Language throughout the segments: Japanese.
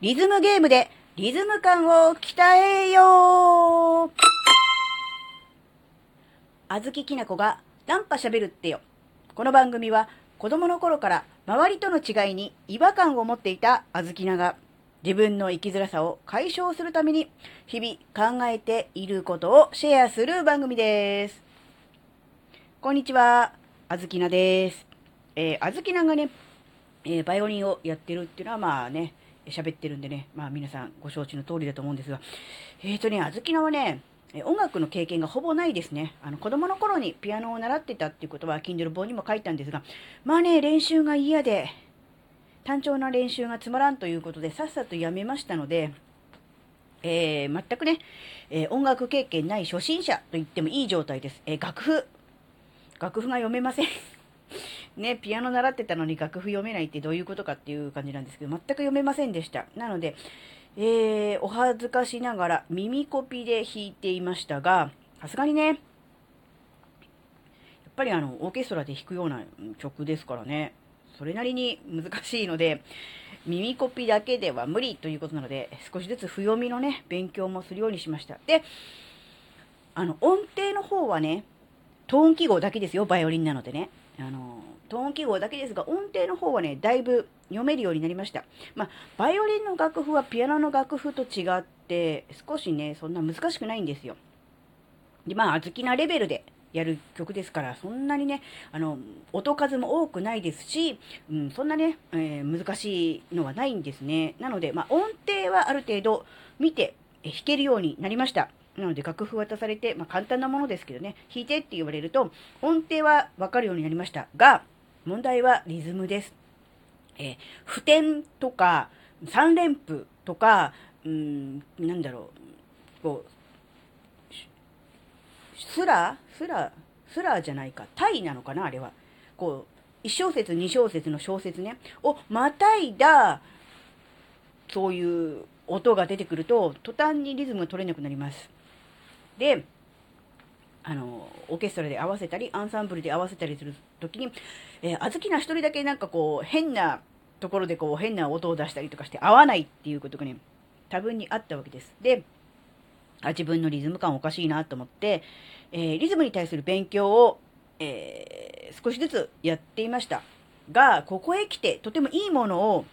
リズムゲームでリズム感を鍛えようあずききなこがナンパ喋るってよ。この番組は子供の頃から周りとの違いに違和感を持っていたあずきなが自分の生きづらさを解消するために日々考えていることをシェアする番組です。こんにちは、あずきなです。えー、あずきながね、えーバイオリンをやってるっていうのはまあね、喋ってるんでね、まあ皆さんご承知の通りだと思うんですが、えーとね、あずきなはね、音楽の経験がほぼないですね。あの子供の頃にピアノを習ってたっていうことは Kindle 本にも書いたんですが、まあね、練習が嫌で、単調な練習がつまらんということでさっさとやめましたので、えー全くね、えー音楽経験ない初心者と言ってもいい状態です。えー楽譜。楽譜が読めません。ね、ピアノ習ってたのに楽譜読めないってどういうことかっていう感じなんですけど、全く読めませんでした。なので、えーお恥ずかしながら耳コピで弾いていましたが、さすがにね、やっぱりあの、オーケストラで弾くような曲ですからね、それなりに難しいので、耳コピだけでは無理ということなので、少しずつ譜読みのね、勉強もするようにしました。で、あの、音程の方はね、トーン記号だけですよ、バイオリンなのでね。あの、トーン記号だけですが、音程の方はね、だいぶ読めるようになりました。まあ、バイオリンの楽譜はピアノの楽譜と違って、少しね、そんな難しくないんですよ。で、まあ、好きなレベルでやる曲ですから、そんなにね、あの、音数も多くないですし、うん、そんなね、えー難しいのはないんですね。なので、まあ、音程はある程度見て弾けるようになりました。なので、楽譜渡されて、まあ、簡単なものですけどね、弾いてって言われると、音程はわかるようになりましたが、問題はリズムです。えー普天とか、三連符とか、うん、なんだろう、こう、しスラスラスラじゃないか。タイなのかなあれは。こう、1小節、2小節の小節ね。をまたいだ、そういう音が出てくると、途端にリズムが取れなくなります。で、あの、オーケストラで合わせたり、アンサンブルで合わせたりするときに、えー、あずきな一人だけなんかこう、変なところでこう、変な音を出したりとかして合わないっていうことがね、多分にあったわけです。で、あ自分のリズム感おかしいなと思って、えーリズムに対する勉強を、えー少しずつやっていました。が、ここへ来てとてもいいものを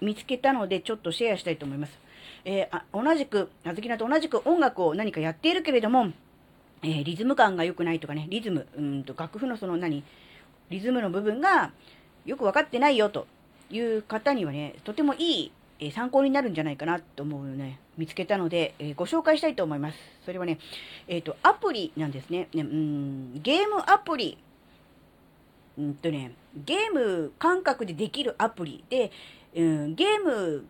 見つけたので、ちょっとシェアしたいと思います。えーあ同じく、あずきなと同じく音楽を何かやっているけれども、えーリズム感が良くないとかね、リズム、うんと楽譜のその何、リズムの部分がよく分かってないよという方にはね、とてもいい、えー参考になるんじゃないかなと思うのね、見つけたので、えーご紹介したいと思います。それはね、えっ、と、アプリなんですね。ねうんゲームアプリ。うんとね、ゲーム感覚でできるアプリで、うん、ゲーム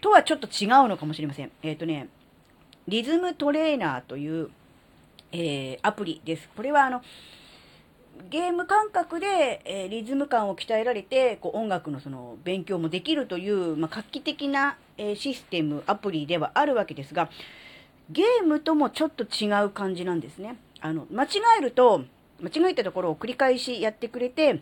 とはちょっと違うのかもしれません。えっ、とね、リズムトレーナーという、えーアプリです。これはあの、ゲーム感覚で、えーリズム感を鍛えられて、こう音楽のその勉強もできるという、まあ、画期的な、えーシステム、アプリではあるわけですが、ゲームともちょっと違う感じなんですね。あの、間違えると、間違えたところを繰り返しやってくれて、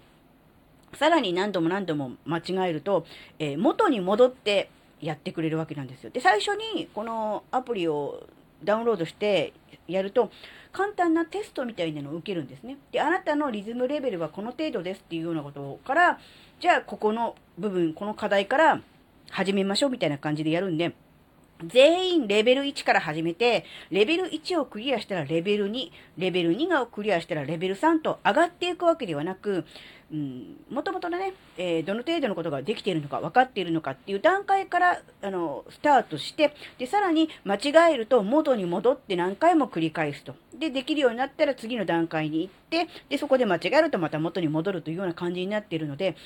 さらに何度も何度も間違えると、えー元に戻ってやってくれるわけなんですよ。で、最初にこのアプリをダウンロードしてやると、簡単なテストみたいなのを受けるんですね。で、あなたのリズムレベルはこの程度ですっていうようなことから、じゃあここの部分、この課題から始めましょうみたいな感じでやるんで、全員レベル1から始めて、レベル1をクリアしたらレベル2、レベル2がクリアしたらレベル3と上がっていくわけではなく、うん、もともとのね、えーどの程度のことができているのか分かっているのかっていう段階から、あの、スタートして、で、さらに間違えると元に戻って何回も繰り返すと。で、できるようになったら次の段階に行って、で、そこで間違えるとまた元に戻るというような感じになっているので、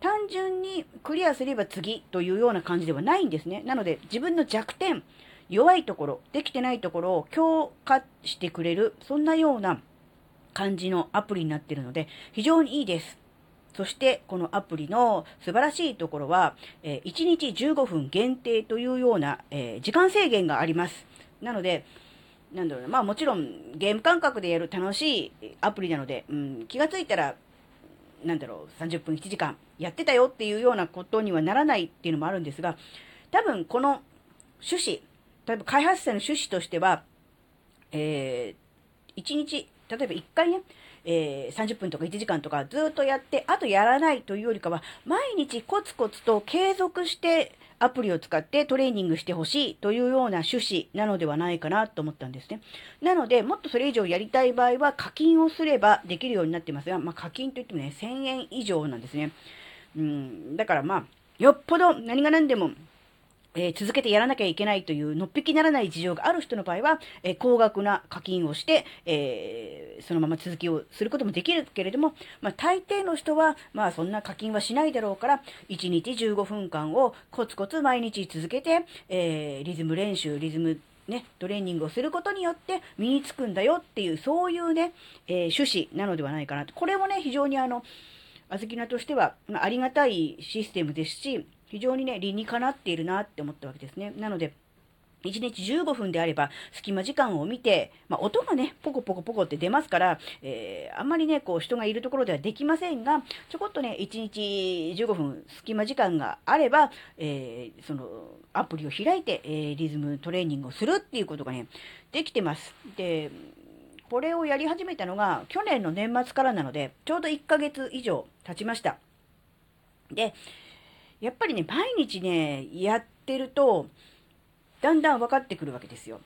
単純にクリアすれば次というような感じではないんですね。なので、自分の弱点、弱いところ、できてないところを強化してくれる、そんなような感じのアプリになっているので、非常にいいです。そして、このアプリの素晴らしいところは、え1日15分限定というような、え時間制限があります。なので、なんだろうな、まあもちろんゲーム感覚でやる楽しいアプリなので、うん、気がついたら、なんだろう、30分1時間やってたよっていうようなことにはならないっていうのもあるんですが、多分この趣旨、例えば開発者の趣旨としては、えー、1日、例えば1回ね、えー、30分とか1時間とかずっとやって、あとやらないというよりかは、毎日コツコツと継続してアプリを使ってトレーニングしてほしいというような趣旨なのではないかなと思ったんですね。なので、もっとそれ以上やりたい場合は課金をすればできるようになってますが、まあ、課金といってもね、1000円以上なんですね。うん、だからまあ、よっぽど何が何でもえ、続けてやらなきゃいけないというのっぴきならない事情がある人の場合は、え、高額な課金をして、えー、そのまま続きをすることもできるけれども、まあ、大抵の人は、まあ、そんな課金はしないだろうから、1日15分間をコツコツ毎日続けて、えリズム練習、リズムね、トレーニングをすることによって身につくんだよっていう、そういうね、え趣旨なのではないかなと。これもね、非常にあの、あずきなとしては、まあ、ありがたいシステムですし、非常にね、理にかなっているなって思ったわけですね。なので、1日15分であれば、隙間時間を見て、まあ、音がね、ポコポコポコって出ますから、えー、あんまりね、こう、人がいるところではできませんが、ちょこっとね、1日15分、隙間時間があれば、えー、その、アプリを開いて、えー、リズムトレーニングをするっていうことがね、できてます。で、これをやり始めたのが、去年の年末からなので、ちょうど1ヶ月以上経ちました。で、やっぱりね、毎日ね、やってると、だんだん分かってくるわけですよ。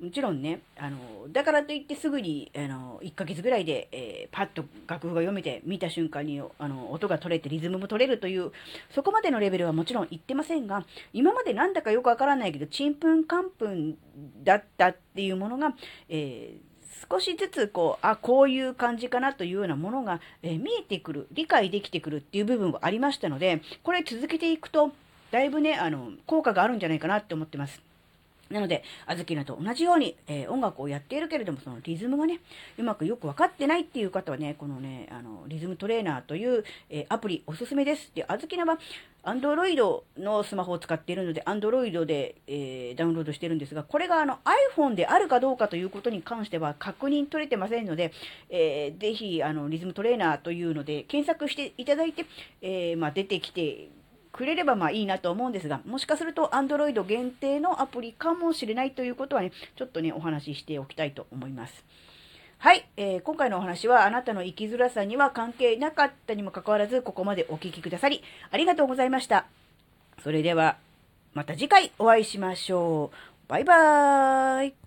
もちろんね、あの、だからといってすぐに、あの、1ヶ月ぐらいで、えー、パッと楽譜が読めて、見た瞬間に、あの、音が取れて、リズムも取れるという、そこまでのレベルはもちろん言ってませんが、今までなんだかよくわからないけど、ちんぷんかんぷんだったっていうものが、えー少しずつこう、あ、こういう感じかなというようなものが、え、見えてくる、理解できてくるっていう部分がありましたので、これ続けていくと、だいぶね、あの、効果があるんじゃないかなって思ってます。なので、あずきなと同じように、えー、音楽をやっているけれども、そのリズムがね、うまくよくわかってないっていう方はね、このね、あの、リズムトレーナーという、えー、アプリおすすめです。で、あずきなは、アンドロイドのスマホを使っているので、アンドロイドで、えー、ダウンロードしてるんですが、これがあの iPhone であるかどうかということに関しては確認取れてませんので、えー、ぜひ、あの、リズムトレーナーというので、検索していただいて、えー、まあ、出てきて、くれればまあいいなと思うんですが、もしかすると Android 限定のアプリかもしれないということはね、ちょっとね、お話ししておきたいと思います。はい、えー、今回のお話はあなたの生きづらさには関係なかったにもかかわらず、ここまでお聴きくださり、ありがとうございました。それでは、また次回お会いしましょう。バイバーイ。